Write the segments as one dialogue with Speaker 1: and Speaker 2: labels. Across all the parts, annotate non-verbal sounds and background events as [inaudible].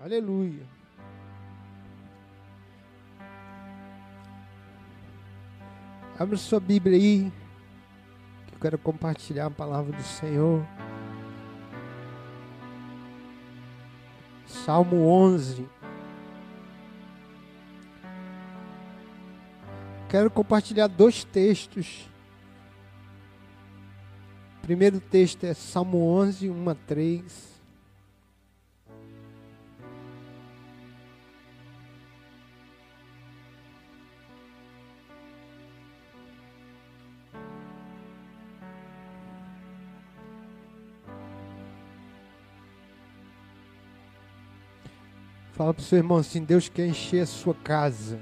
Speaker 1: Aleluia. Abra sua Bíblia aí, que eu quero compartilhar a palavra do Senhor. Salmo 11. Quero compartilhar dois textos. O primeiro texto é Salmo 11, 1 a 3. Para o seu irmão assim: Deus quer encher a sua casa.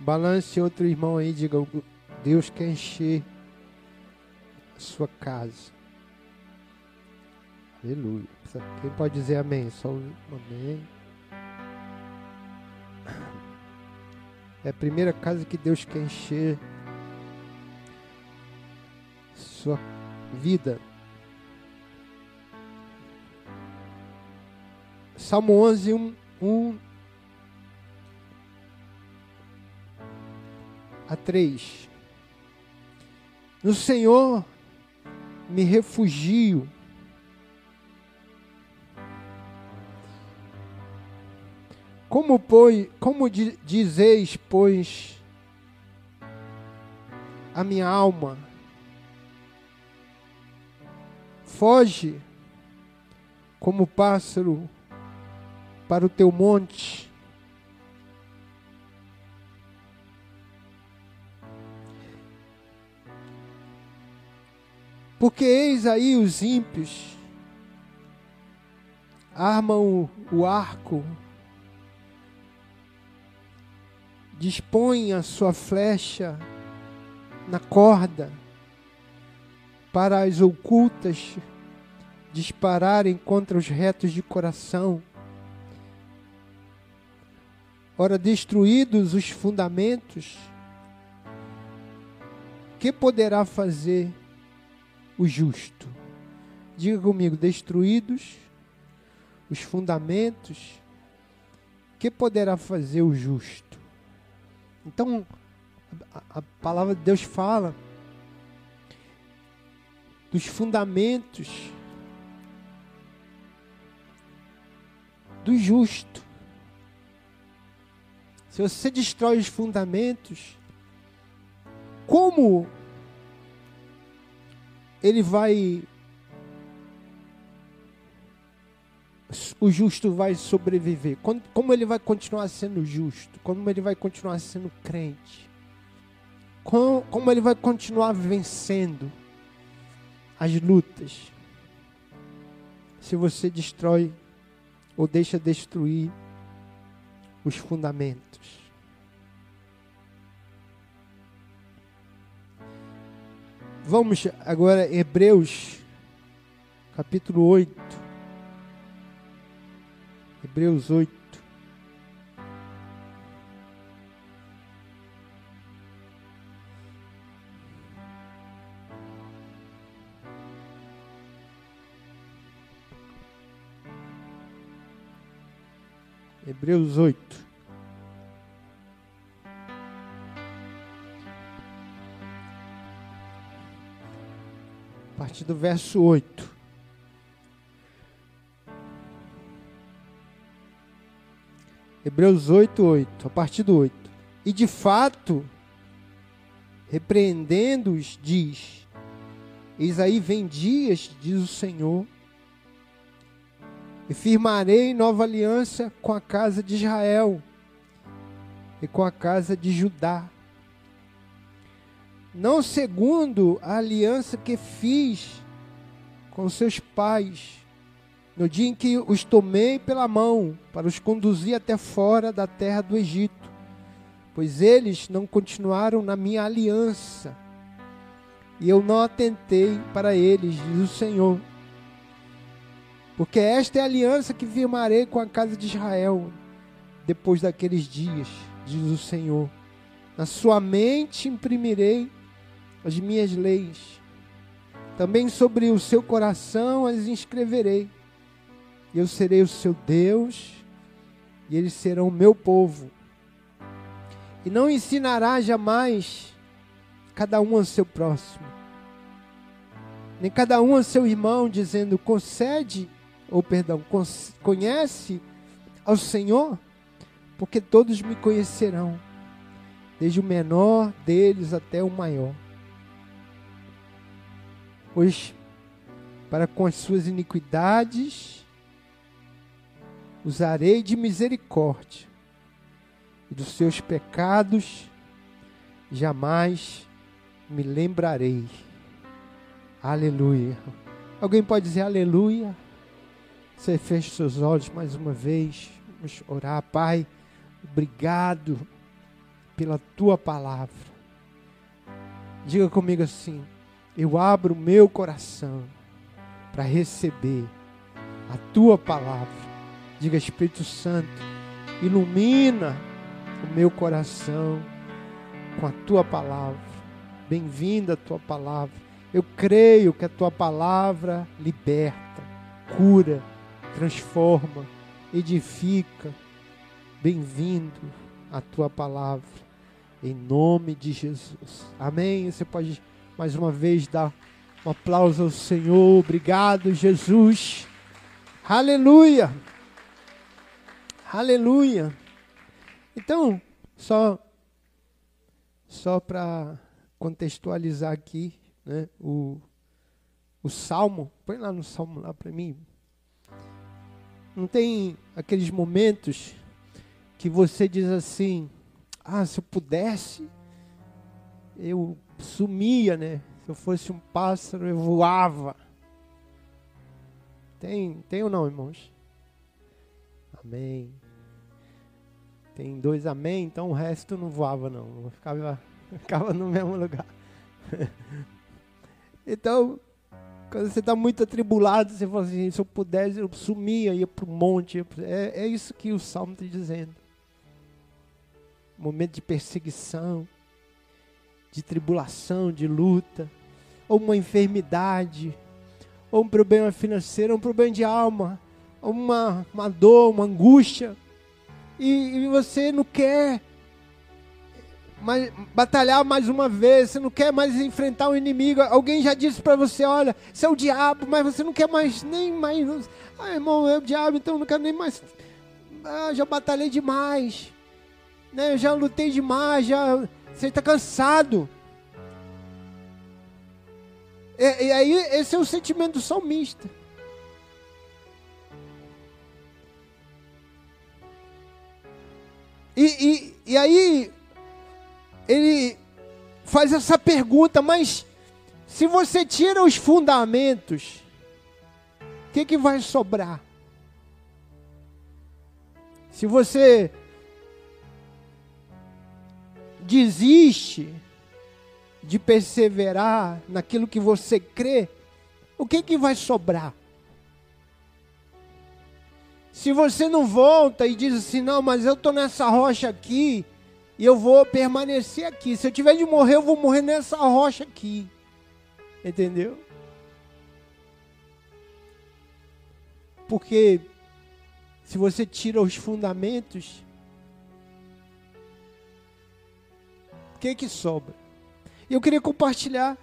Speaker 1: Balance outro irmão aí, diga: Deus quer encher a sua casa. Aleluia. Quem pode dizer amém? Só um amém. É a primeira casa que Deus quer encher sua vida. Salmo 11, 1, 1 a 3. No Senhor me refugio. Como, pois, como dizeis, pois, a minha alma, foge como pássaro para o teu monte. Porque eis aí os ímpios armam o arco, dispõem a sua flecha na corda para as ocultas dispararem contra os retos de coração. Ora, destruídos os fundamentos, que poderá fazer o justo? Diga comigo: destruídos os fundamentos, que poderá fazer o justo? Então, a, a palavra de Deus fala dos fundamentos do justo. Se você destrói os fundamentos, como ele vai. O justo vai sobreviver? Como ele vai continuar sendo justo? Como ele vai continuar sendo crente? Como, como ele vai continuar vencendo as lutas? Se você destrói ou deixa destruir os fundamentos. Vamos agora Hebreus, capítulo 8. Hebreus 8. Hebreus 8. A partir do verso 8. Hebreus 8, 8. A partir do 8. E de fato, repreendendo-os, diz: Eis aí vem dias, diz o Senhor e firmarei nova aliança com a casa de Israel e com a casa de Judá. Não segundo a aliança que fiz com seus pais, no dia em que os tomei pela mão para os conduzir até fora da terra do Egito, pois eles não continuaram na minha aliança, e eu não atentei para eles, diz o Senhor. Porque esta é a aliança que firmarei com a casa de Israel depois daqueles dias, diz o Senhor. Na sua mente imprimirei as minhas leis. Também sobre o seu coração as inscreverei. eu serei o seu Deus, e eles serão o meu povo. E não ensinará jamais cada um ao seu próximo, nem cada um ao seu irmão, dizendo: concede, ou perdão, conhece ao Senhor, porque todos me conhecerão, desde o menor deles até o maior. Pois para com as suas iniquidades usarei de misericórdia, e dos seus pecados jamais me lembrarei. Aleluia. Alguém pode dizer aleluia? Você fecha seus olhos mais uma vez. Vamos orar, Pai. Obrigado pela tua palavra. Diga comigo assim: eu abro meu coração para receber a tua palavra. Diga, Espírito Santo, ilumina o meu coração com a tua palavra. Bem-vinda a tua palavra. Eu creio que a tua palavra liberta, cura, transforma, edifica. Bem-vindo a tua palavra, em nome de Jesus. Amém. Você pode mais uma vez dar um aplauso ao Senhor. Obrigado, Jesus. Aleluia. Aleluia. Então, só só para contextualizar aqui, né, o, o salmo, põe lá no salmo lá para mim. Não tem aqueles momentos que você diz assim: "Ah, se eu pudesse, eu sumia, né? Se eu fosse um pássaro, eu voava". Tem, tem ou não, irmãos? Amém. Tem dois amém, então o resto não voava não, ficava, [laughs] ficava no mesmo lugar. [laughs] então, quando você está muito atribulado, você fala assim, se eu pudesse, eu sumia, ia para o monte. É, é isso que o Salmo está dizendo. Momento de perseguição, de tribulação, de luta, ou uma enfermidade, ou um problema financeiro, ou um problema de alma, ou uma, uma dor, uma angústia e, e você não quer mais, batalhar mais uma vez, você não quer mais enfrentar um inimigo. Alguém já disse para você: olha, você é o diabo, mas você não quer mais nem mais. Ah, irmão, é o diabo, então eu não quero nem mais. Ah, já batalhei demais, né? Eu já lutei demais, já. Você está cansado. E, e aí, esse é o sentimento do salmista. E, e, e aí, ele faz essa pergunta, mas se você tira os fundamentos, o que, que vai sobrar? Se você desiste de perseverar naquilo que você crê, o que, que vai sobrar? Se você não volta e diz assim, não, mas eu estou nessa rocha aqui e eu vou permanecer aqui. Se eu tiver de morrer, eu vou morrer nessa rocha aqui. Entendeu? Porque se você tira os fundamentos, o que que sobra? Eu queria compartilhar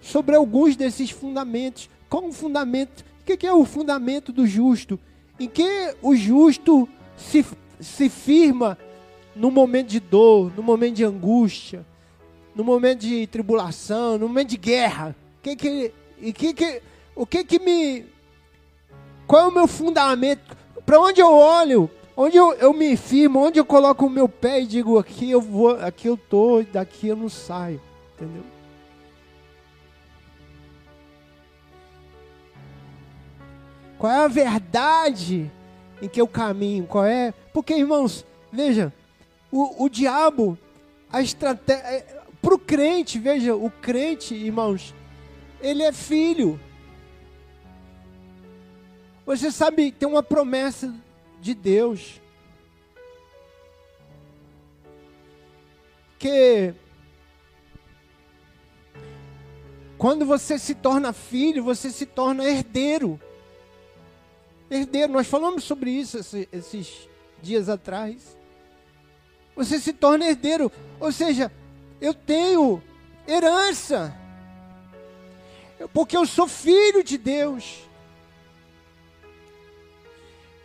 Speaker 1: sobre alguns desses fundamentos. Qual o fundamento? O que é o fundamento do justo? em que o justo se, se firma no momento de dor, no momento de angústia, no momento de tribulação, no momento de guerra. Que que, e que que, o que que me. Qual é o meu fundamento? Para onde eu olho? Onde eu, eu me firmo? Onde eu coloco o meu pé e digo aqui eu vou, aqui eu tô, daqui eu não saio, entendeu? Qual é a verdade em que eu caminho? Qual é? Porque, irmãos, veja, o, o diabo, a estratégia. Para o crente, veja, o crente, irmãos, ele é filho. Você sabe, tem uma promessa de Deus. Que quando você se torna filho, você se torna herdeiro. herdeiro. Nós falamos sobre isso esses dias atrás. Você se torna herdeiro, ou seja, eu tenho herança, porque eu sou filho de Deus.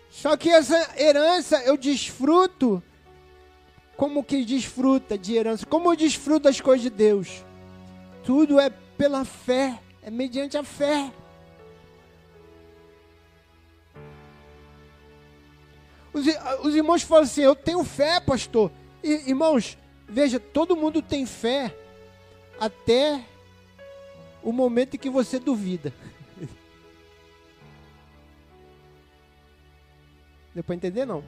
Speaker 1: Só que essa herança eu desfruto como que desfruta de herança? Como eu desfruto das coisas de Deus? Tudo é pela fé, é mediante a fé. Os, os irmãos falam assim: Eu tenho fé, pastor. E, irmãos, veja, todo mundo tem fé até o momento em que você duvida. [laughs] Deu para entender? Não.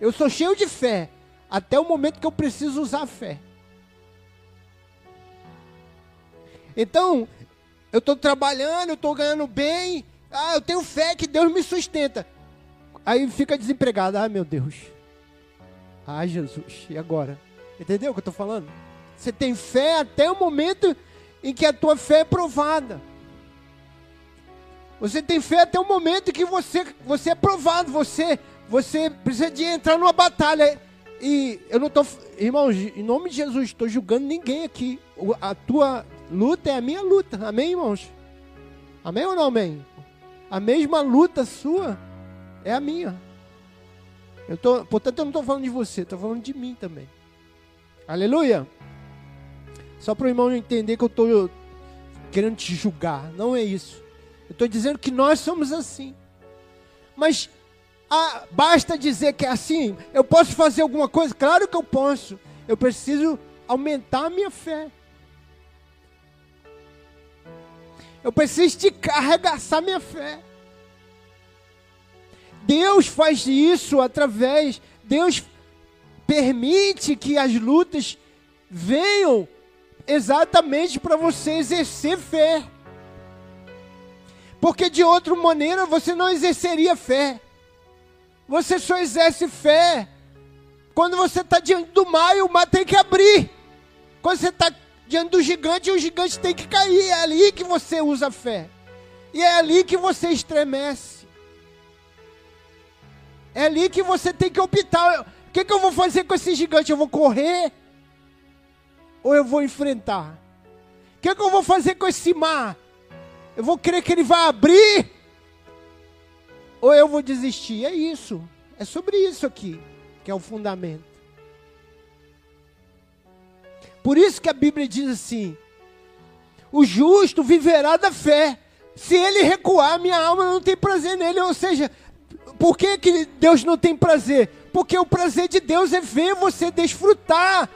Speaker 1: Eu sou cheio de fé até o momento que eu preciso usar a fé. Então, eu estou trabalhando, eu estou ganhando bem, ah, eu tenho fé que Deus me sustenta. Aí fica desempregado. Ah, meu Deus. Ah, Jesus. E agora? Entendeu o que eu estou falando? Você tem fé até o momento em que a tua fé é provada. Você tem fé até o momento em que você, você é provado. Você, você precisa de entrar numa batalha. E eu não estou. Irmãos, em nome de Jesus, estou julgando ninguém aqui. A tua luta é a minha luta. Amém, irmãos? Amém ou não amém? A mesma luta sua é a minha. Eu tô, portanto, eu não estou falando de você, estou falando de mim também. Aleluia. Só para o irmão entender que eu estou querendo te julgar. Não é isso. Eu estou dizendo que nós somos assim. Mas ah, basta dizer que é assim. Eu posso fazer alguma coisa? Claro que eu posso. Eu preciso aumentar a minha fé. Eu preciso esticar, arregaçar minha fé. Deus faz isso através, Deus permite que as lutas venham exatamente para você exercer fé. Porque de outra maneira você não exerceria fé. Você só exerce fé quando você está diante do mar e o mar tem que abrir. Quando você está diante do gigante, o gigante tem que cair. É ali que você usa fé. E é ali que você estremece. É ali que você tem que optar. O que, que eu vou fazer com esse gigante? Eu vou correr? Ou eu vou enfrentar? O que, que eu vou fazer com esse mar? Eu vou crer que ele vai abrir? Ou eu vou desistir? É isso. É sobre isso aqui que é o fundamento. Por isso que a Bíblia diz assim: o justo viverá da fé. Se ele recuar, minha alma não tem prazer nele. Ou seja, por que, que Deus não tem prazer? Porque o prazer de Deus é ver você desfrutar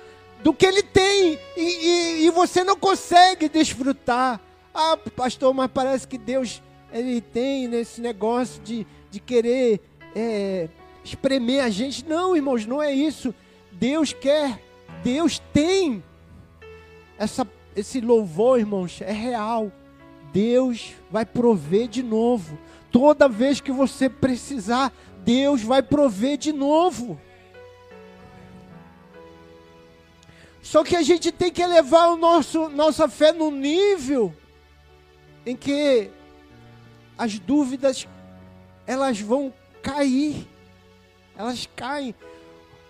Speaker 1: do que Ele tem e, e, e você não consegue desfrutar. Ah, pastor, mas parece que Deus ele tem nesse negócio de, de querer é, espremer a gente. Não, irmãos, não é isso. Deus quer, Deus tem essa, esse louvor, irmãos, é real. Deus vai prover de novo. Toda vez que você precisar, Deus vai prover de novo. Só que a gente tem que elevar o nosso, nossa fé no nível em que as dúvidas elas vão cair. Elas caem.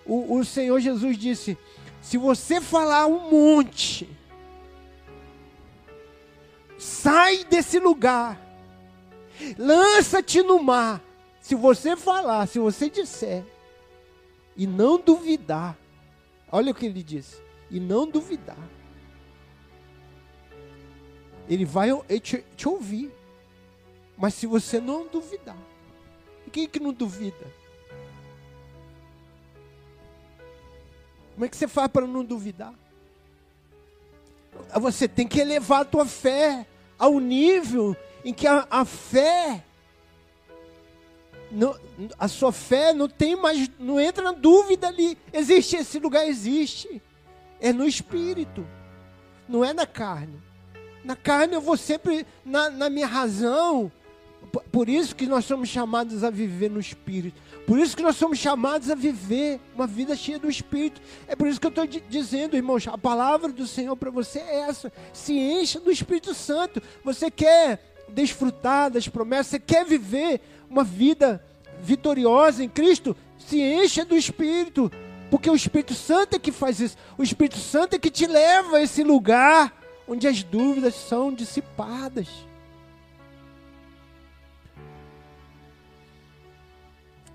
Speaker 1: O, o Senhor Jesus disse: se você falar um monte, sai desse lugar Lança-te no mar. Se você falar, se você disser e não duvidar, olha o que ele disse, e não duvidar, ele vai te, te ouvir. Mas se você não duvidar, quem que não duvida? Como é que você faz para não duvidar? Você tem que elevar a tua fé ao nível em que a, a fé, a sua fé não tem mais, não entra na dúvida ali. Existe esse lugar, existe. É no espírito, não é na carne. Na carne eu vou sempre, na, na minha razão, por isso que nós somos chamados a viver no Espírito. Por isso que nós somos chamados a viver uma vida cheia do Espírito. É por isso que eu estou dizendo, irmãos, a palavra do Senhor para você é essa. Se encha do Espírito Santo. Você quer desfrutar das promessas, você quer viver uma vida vitoriosa em Cristo, se encha do Espírito, porque o Espírito Santo é que faz isso. O Espírito Santo é que te leva a esse lugar onde as dúvidas são dissipadas.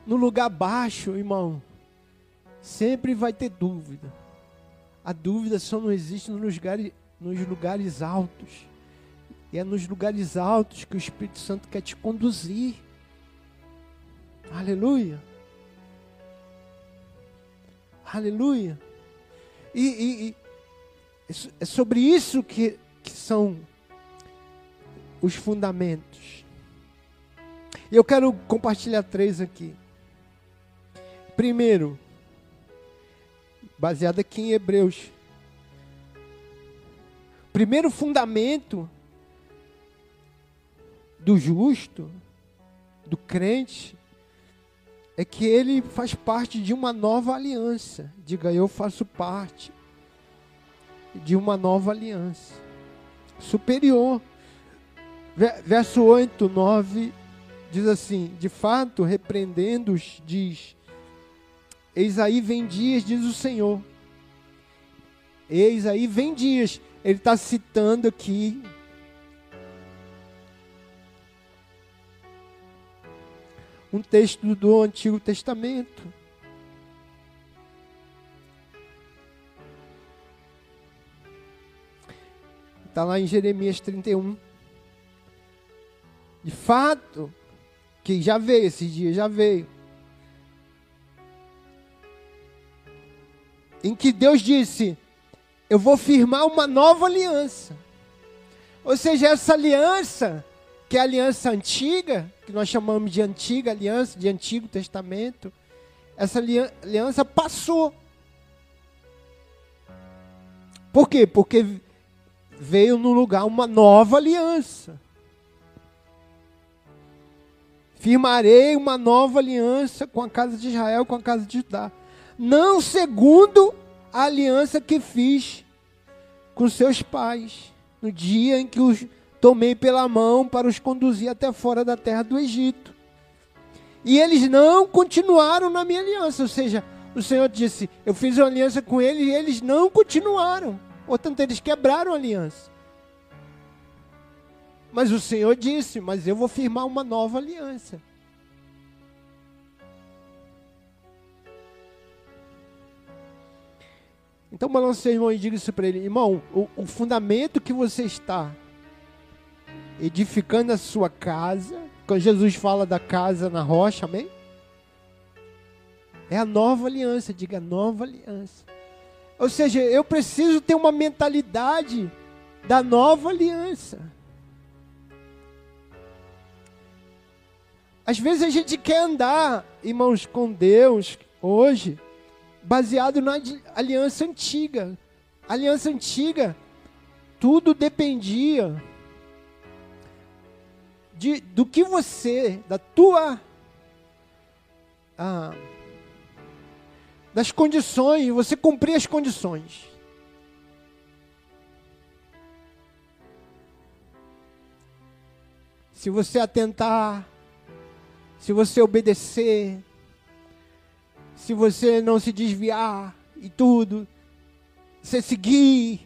Speaker 1: No lugar baixo, irmão, sempre vai ter dúvida. A dúvida só não existe nos lugares, nos lugares altos. E é nos lugares altos que o Espírito Santo quer te conduzir. Aleluia. Aleluia. E, e, e é sobre isso que, que são os fundamentos. E eu quero compartilhar três aqui. Primeiro, baseado aqui em Hebreus. Primeiro fundamento do justo, do crente, é que ele faz parte de uma nova aliança. Diga, eu faço parte de uma nova aliança superior. Verso 8, 9 diz assim: De fato, repreendendo-os, diz: Eis aí vem dias, diz o Senhor. Eis aí vem dias. Ele está citando aqui um texto do Antigo Testamento. Está lá em Jeremias 31. De fato, que já veio, esses dias já veio. Em que Deus disse: Eu vou firmar uma nova aliança. Ou seja, essa aliança que é a aliança antiga, que nós chamamos de antiga aliança, de Antigo Testamento, essa aliança passou. Por quê? Porque veio no lugar uma nova aliança. Firmarei uma nova aliança com a casa de Israel, com a casa de Judá. Não segundo a aliança que fiz com seus pais, no dia em que os tomei pela mão para os conduzir até fora da terra do Egito. E eles não continuaram na minha aliança, ou seja, o Senhor disse: Eu fiz uma aliança com eles e eles não continuaram. Portanto, eles quebraram a aliança. Mas o Senhor disse: Mas eu vou firmar uma nova aliança. Então balance seu irmão e diga isso para ele: Irmão, o, o fundamento que você está edificando a sua casa. Quando Jesus fala da casa na rocha, amém? É a nova aliança, diga nova aliança. Ou seja, eu preciso ter uma mentalidade da nova aliança. Às vezes a gente quer andar, irmãos, com Deus hoje, baseado na aliança antiga. Aliança antiga, tudo dependia de, do que você, da tua. Ah, das condições, você cumprir as condições. Se você atentar, se você obedecer, se você não se desviar e tudo, você seguir,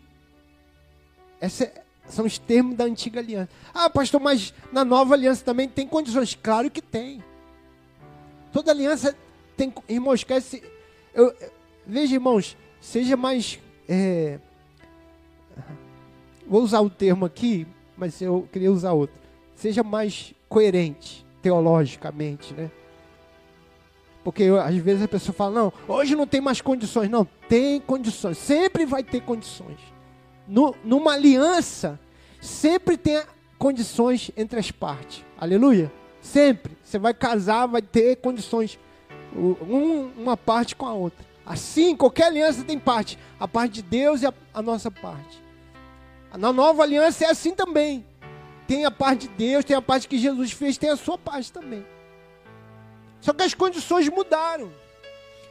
Speaker 1: essa, são os termos da antiga aliança. Ah, pastor, mas na nova aliança também tem condições. Claro que tem. Toda aliança tem. Irmãos, esquece. Eu, veja, irmãos, seja mais. É, vou usar o termo aqui, mas eu queria usar outro. Seja mais coerente, teologicamente, né? Porque às vezes a pessoa fala, não, hoje não tem mais condições. Não, tem condições. Sempre vai ter condições no, numa aliança, sempre tem condições entre as partes. Aleluia? Sempre. Você vai casar, vai ter condições. Um, uma parte com a outra. Assim, qualquer aliança tem parte. A parte de Deus e a, a nossa parte. Na nova aliança é assim também. Tem a parte de Deus, tem a parte que Jesus fez, tem a sua parte também. Só que as condições mudaram.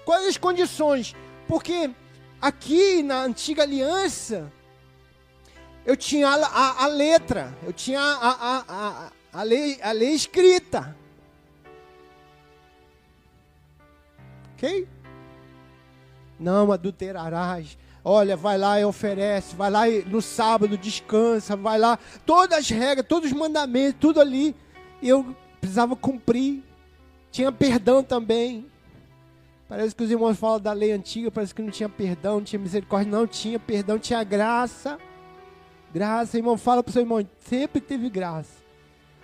Speaker 1: Quais as condições? Porque aqui na antiga aliança, eu tinha a, a, a letra, eu tinha a, a, lei, a lei escrita. Ok? Não adulterarás. Olha, vai lá e oferece, vai lá e no sábado descansa, vai lá. Todas as regras, todos os mandamentos, tudo ali. Eu precisava cumprir. Tinha perdão também. Parece que os irmãos falam da lei antiga, parece que não tinha perdão, não tinha misericórdia. Não, tinha perdão, tinha graça. Graça, irmão, fala para o seu irmão, sempre teve graça.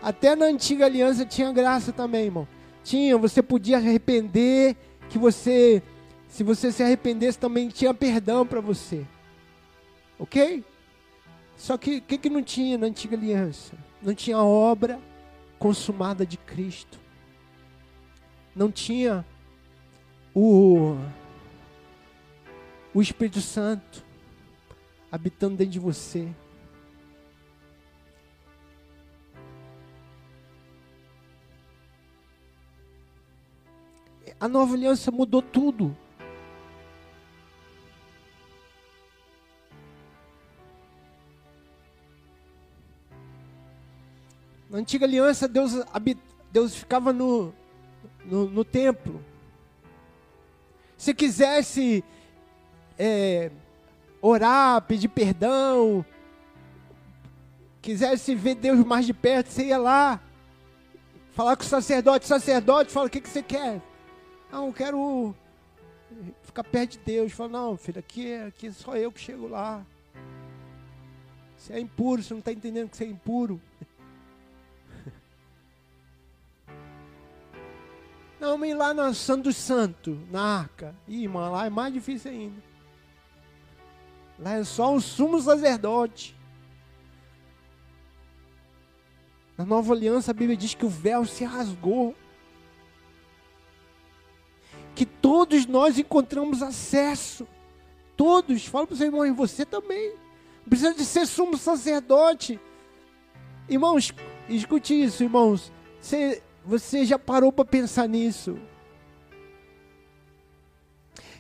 Speaker 1: Até na antiga aliança tinha graça também, irmão. Tinha, você podia arrepender, que você se você se arrependesse, também tinha perdão para você. Ok? Só que o que, que não tinha na antiga aliança? Não tinha obra consumada de Cristo. Não tinha o, o Espírito Santo habitando dentro de você. A nova aliança mudou tudo. Na antiga aliança, Deus, Deus ficava no, no, no templo. Se quisesse é, orar, pedir perdão, quisesse ver Deus mais de perto, você ia lá, falar com o sacerdote. Sacerdote fala: O que, que você quer? Não, quero ficar perto de Deus. Fala: Não, filho, aqui, aqui é só eu que chego lá. Você é impuro, você não está entendendo que você é impuro. [laughs] Não, ir lá na Santo dos Santos, na arca. Ih, irmão, lá é mais difícil ainda. Lá é só um sumo sacerdote. Na nova aliança, a Bíblia diz que o véu se rasgou. Que todos nós encontramos acesso. Todos. Fala para o seu irmão, e você também. Precisa de ser sumo sacerdote. Irmãos, escute isso, irmãos. Você você já parou para pensar nisso?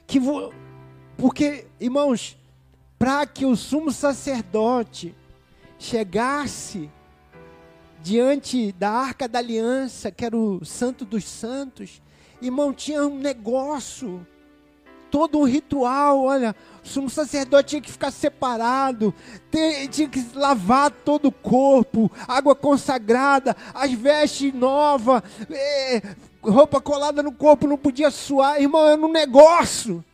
Speaker 1: Que vo... Porque, irmãos, para que o sumo sacerdote chegasse diante da arca da aliança, que era o santo dos santos, irmão, tinha um negócio todo um ritual. Olha, o sacerdote tinha que ficar separado, tinha que lavar todo o corpo, água consagrada, as vestes novas, é, roupa colada no corpo, não podia suar. Irmão, era um negócio.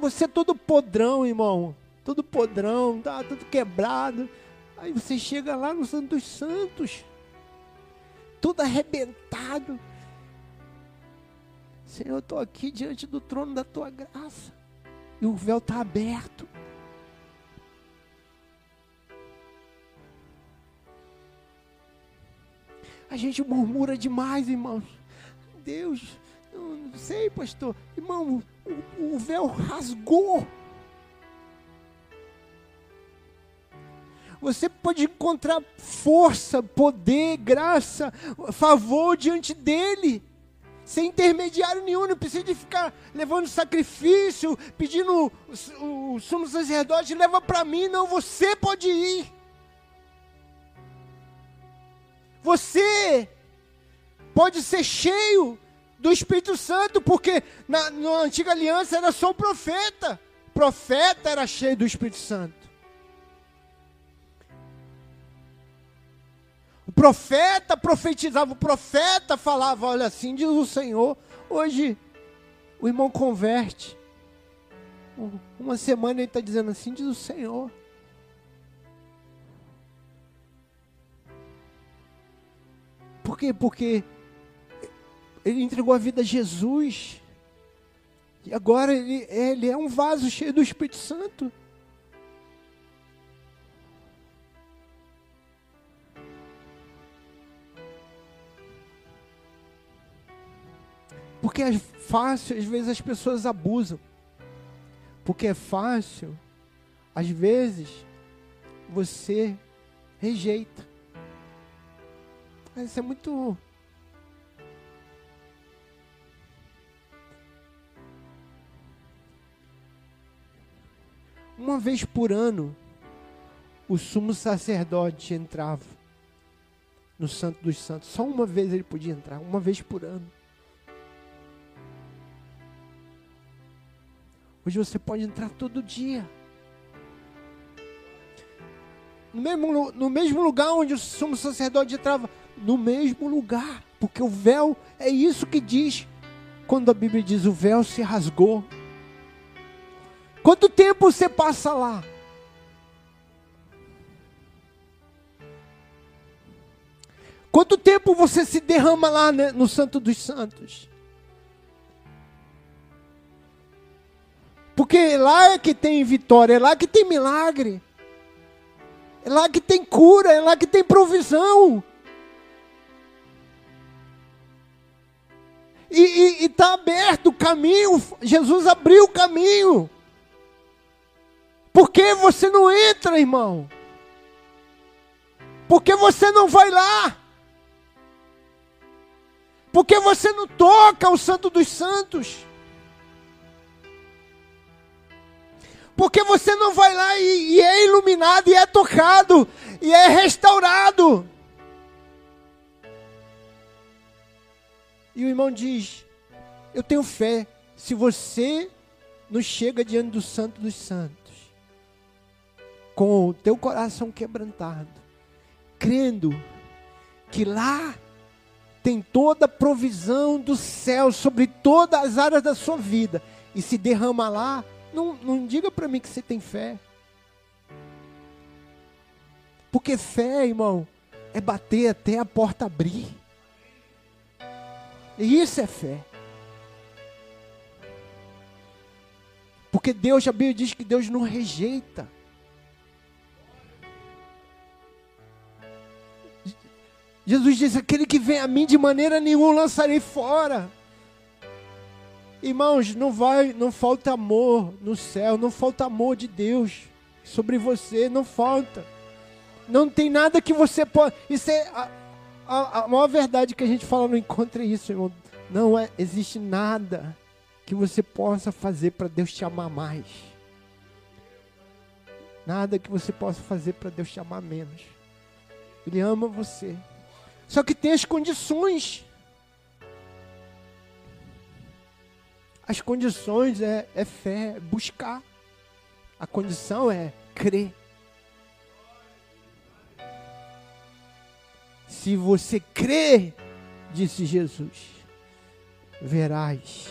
Speaker 1: Você é todo podrão, irmão. Todo podrão, tá tudo quebrado. Aí você chega lá no Santo dos Santos, todo arrebentado. Senhor, eu estou aqui diante do trono da tua graça. E o véu está aberto. A gente murmura demais, irmãos. Deus, eu não sei, pastor. Irmão, o, o véu rasgou. Você pode encontrar força, poder, graça, favor diante dele sem intermediário nenhum, não precisa de ficar levando sacrifício, pedindo o, o sumo sacerdote, leva para mim, não, você pode ir. Você pode ser cheio do Espírito Santo, porque na, na antiga aliança era só o profeta. Profeta era cheio do Espírito Santo. Profeta profetizava, o profeta falava, olha assim, diz o Senhor. Hoje o irmão converte. Uma semana ele está dizendo assim, diz o Senhor. Por quê? Porque ele entregou a vida a Jesus. E agora ele, ele é um vaso cheio do Espírito Santo. Porque é fácil, às vezes as pessoas abusam. Porque é fácil, às vezes você rejeita. Isso é muito. Uma vez por ano, o sumo sacerdote entrava no Santo dos Santos. Só uma vez ele podia entrar, uma vez por ano. Hoje você pode entrar todo dia. No mesmo, no mesmo lugar onde o sumo sacerdote entrava, no mesmo lugar, porque o véu é isso que diz quando a Bíblia diz o véu se rasgou. Quanto tempo você passa lá? Quanto tempo você se derrama lá né, no Santo dos Santos? Porque lá é que tem vitória, é lá que tem milagre, é lá que tem cura, é lá que tem provisão. E está aberto o caminho, Jesus abriu o caminho. Por que você não entra, irmão? Por que você não vai lá? Por que você não toca o Santo dos Santos? Por que você não vai lá e, e é iluminado, e é tocado, e é restaurado? E o irmão diz: Eu tenho fé. Se você não chega diante do Santo dos Santos, com o teu coração quebrantado, crendo que lá tem toda a provisão do céu sobre todas as áreas da sua vida, e se derrama lá, não, não diga para mim que você tem fé. Porque fé, irmão, é bater até a porta abrir. E isso é fé. Porque Deus, a Bíblia diz que Deus não rejeita. Jesus diz: aquele que vem a mim de maneira nenhuma lançarei fora. Irmãos, não vai, não falta amor no céu, não falta amor de Deus sobre você, não falta. Não tem nada que você pode. Isso é a, a, a maior verdade que a gente fala no encontro é isso, irmão. Não é, existe nada que você possa fazer para Deus te amar mais. Nada que você possa fazer para Deus te amar menos. Ele ama você. Só que tem as condições. As condições é, é fé, é buscar. A condição é crer. Se você crer, disse Jesus, verás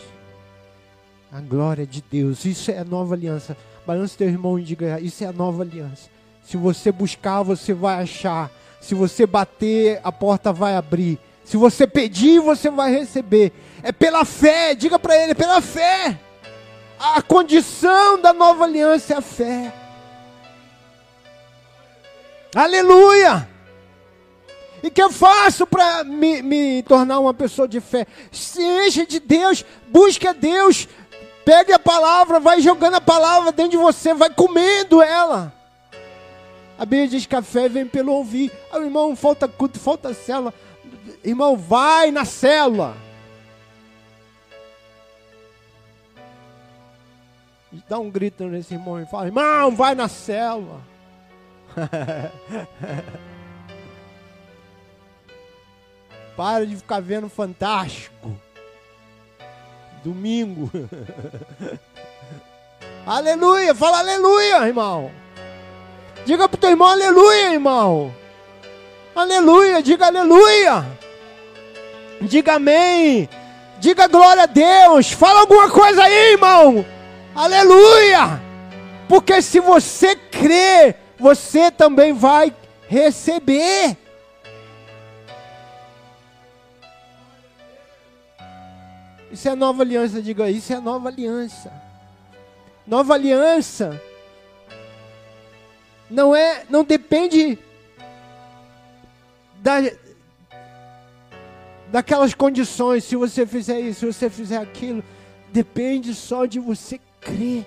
Speaker 1: a glória de Deus. Isso é a nova aliança. Balance teu irmão e diga: Isso é a nova aliança. Se você buscar, você vai achar. Se você bater, a porta vai abrir. Se você pedir, você vai receber. É pela fé, diga para ele: é pela fé. A condição da nova aliança é a fé. Aleluia! E que eu faço para me, me tornar uma pessoa de fé? Se enche de Deus, busque a Deus, pegue a palavra, vai jogando a palavra dentro de você, vai comendo ela. A Bíblia diz que a fé vem pelo ouvir. Ah, irmão, falta culto, falta célula. Irmão, vai na célula. Dá um grito nesse irmão e fala: irmão, vai na célula. [laughs] Para de ficar vendo Fantástico. Domingo. [laughs] aleluia, fala aleluia, irmão. Diga pro teu irmão aleluia, irmão. Aleluia, diga aleluia. Diga amém. Diga glória a Deus. Fala alguma coisa aí, irmão. Aleluia. Porque se você crê, você também vai receber. Isso é nova aliança, diga isso é nova aliança. Nova aliança não é, não depende da, daquelas condições, se você fizer isso, se você fizer aquilo, depende só de você crer.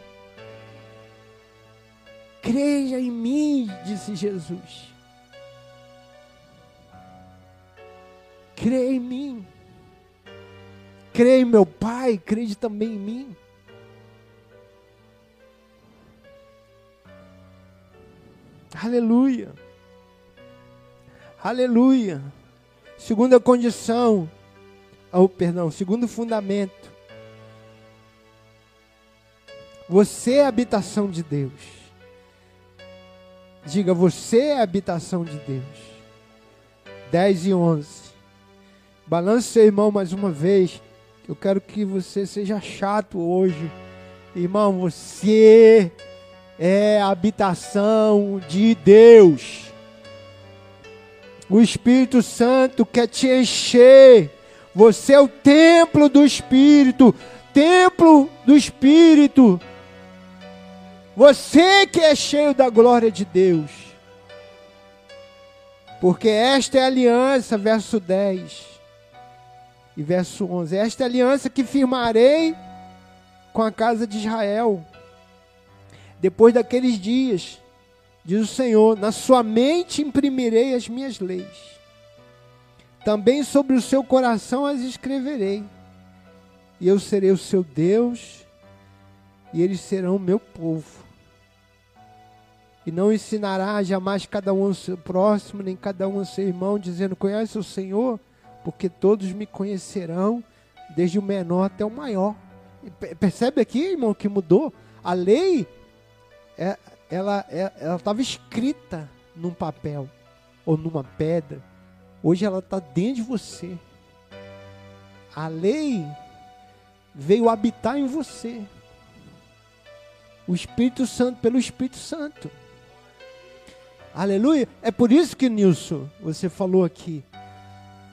Speaker 1: Creia em mim, disse Jesus. Creia em mim crê em meu Pai, crê também em mim. Aleluia. Aleluia. Segunda condição, oh, perdão, segundo fundamento. Você é a habitação de Deus. Diga, você é a habitação de Deus. 10 e 11. Balance seu irmão mais uma vez. Eu quero que você seja chato hoje. Irmão, você é a habitação de Deus. O Espírito Santo quer te encher. Você é o templo do Espírito. Templo do Espírito. Você que é cheio da glória de Deus. Porque esta é a aliança, verso 10 e verso 11. Esta é a aliança que firmarei com a casa de Israel. Depois daqueles dias, diz o Senhor: na sua mente imprimirei as minhas leis, também sobre o seu coração as escreverei, e eu serei o seu Deus, e eles serão o meu povo. E não ensinará jamais cada um ao seu próximo, nem cada um ao seu irmão, dizendo: Conhece o Senhor? Porque todos me conhecerão, desde o menor até o maior. Percebe aqui, irmão, que mudou? A lei, é, ela é, estava escrita num papel ou numa pedra. Hoje ela está dentro de você. A lei veio habitar em você. O Espírito Santo, pelo Espírito Santo. Aleluia. É por isso que, Nilson, você falou aqui,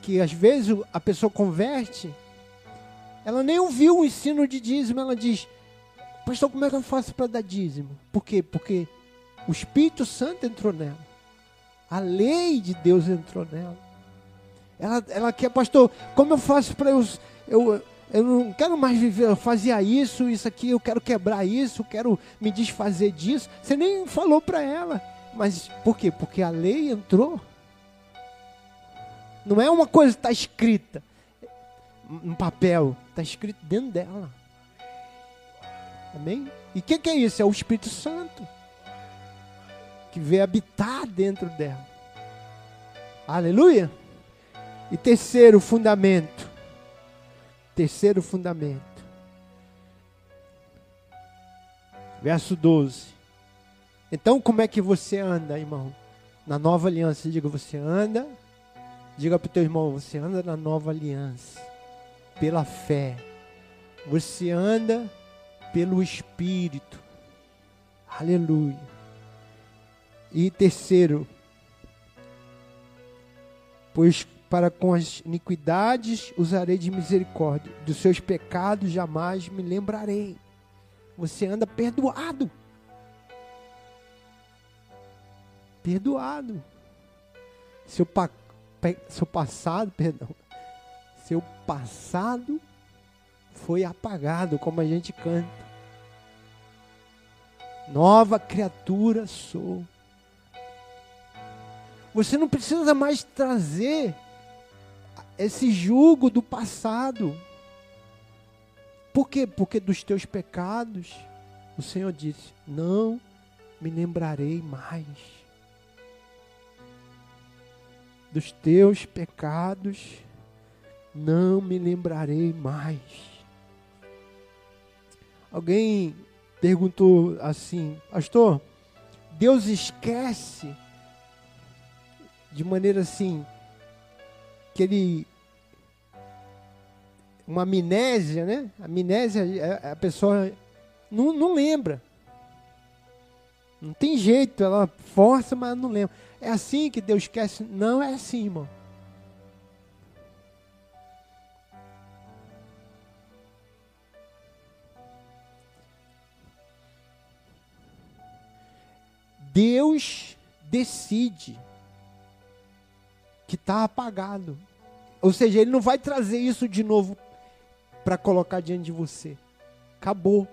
Speaker 1: que às vezes a pessoa converte ela nem ouviu o ensino de dízimo, ela diz: Pastor, como é que eu faço para dar dízimo? Por quê? Porque o Espírito Santo entrou nela. A lei de Deus entrou nela. Ela, ela quer, pastor, como eu faço para eu, eu. Eu não quero mais viver, eu fazia isso, isso aqui, eu quero quebrar isso, eu quero me desfazer disso. Você nem falou para ela. Mas por quê? Porque a lei entrou. Não é uma coisa que está escrita um papel, está escrito dentro dela. Amém? E o que, que é isso? É o Espírito Santo que veio habitar dentro dela. Aleluia! E terceiro fundamento. Terceiro fundamento. Verso 12. Então, como é que você anda, irmão? Na nova aliança, diga, você anda. Diga para o teu irmão, você anda na nova aliança pela fé. Você anda pelo Espírito. Aleluia. E terceiro, pois para com as iniquidades usarei de misericórdia, dos seus pecados jamais me lembrarei. Você anda perdoado. Perdoado. Seu, pa, seu passado, perdão, seu passado foi apagado, como a gente canta. Nova criatura sou. Você não precisa mais trazer esse jugo do passado. Por quê? Porque dos teus pecados, o Senhor disse: Não me lembrarei mais. Dos teus pecados, não me lembrarei mais. Alguém perguntou assim, pastor, Deus esquece de maneira assim que ele uma amnésia, né? Amnésia, é, a pessoa não, não lembra. Não tem jeito, ela força, mas não lembra. É assim que Deus esquece? Não é assim, irmão. Deus decide que está apagado. Ou seja, Ele não vai trazer isso de novo para colocar diante de você. Acabou.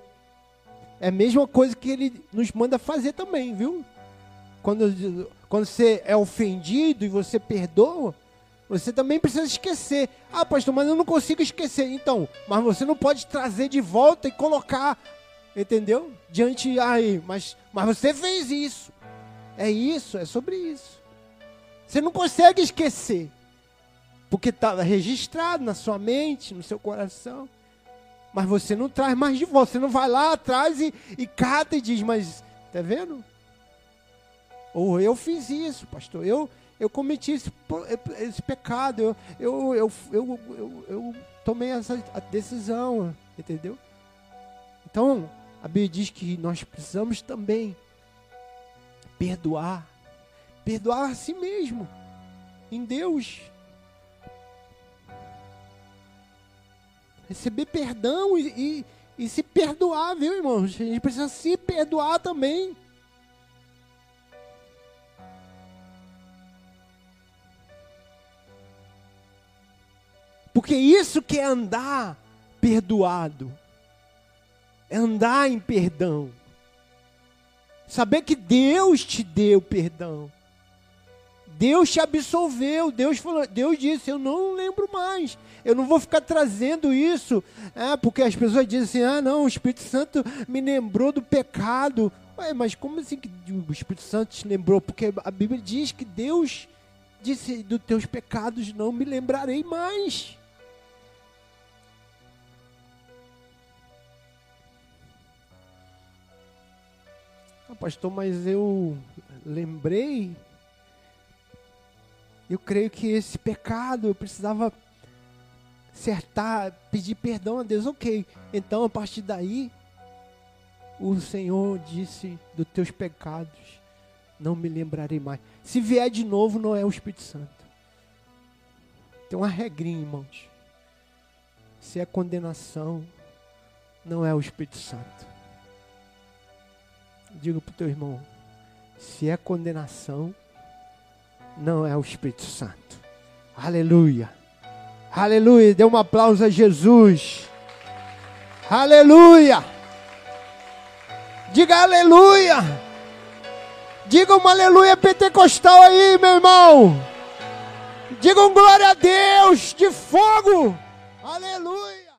Speaker 1: É a mesma coisa que Ele nos manda fazer também, viu? Quando, quando você é ofendido e você perdoa, você também precisa esquecer. Ah, pastor, mas eu não consigo esquecer. Então, mas você não pode trazer de volta e colocar, entendeu? Diante aí, mas, mas você fez isso. É isso, é sobre isso. Você não consegue esquecer, porque está registrado na sua mente, no seu coração. Mas você não traz mais de volta. Você não vai lá atrás e, e cata e diz, mas tá vendo? Ou eu fiz isso, pastor. Eu, eu cometi esse, esse pecado. Eu, eu, eu, eu, eu, eu tomei essa decisão. Entendeu? Então, a Bíblia diz que nós precisamos também perdoar. Perdoar a si mesmo. Em Deus. Receber perdão e, e, e se perdoar, viu, irmãos? A gente precisa se perdoar também. Porque isso que é andar perdoado. É andar em perdão. Saber que Deus te deu perdão. Deus te absolveu, Deus falou, Deus disse, eu não lembro mais. Eu não vou ficar trazendo isso, é, porque as pessoas dizem assim, ah não, o Espírito Santo me lembrou do pecado. Ué, mas como assim que o Espírito Santo te lembrou? Porque a Bíblia diz que Deus disse, dos teus pecados não me lembrarei mais. Ah, pastor, mas eu lembrei eu creio que esse pecado eu precisava acertar, pedir perdão a Deus. Ok, então a partir daí, o Senhor disse: dos teus pecados não me lembrarei mais. Se vier de novo, não é o Espírito Santo. Tem uma regrinha, irmãos. Se é condenação, não é o Espírito Santo. Diga para o teu irmão: se é condenação, não é o Espírito Santo. Aleluia. Aleluia. Dê um aplauso a Jesus. Aleluia. Diga aleluia. Diga um aleluia pentecostal aí, meu irmão. Diga um glória a Deus de fogo. Aleluia.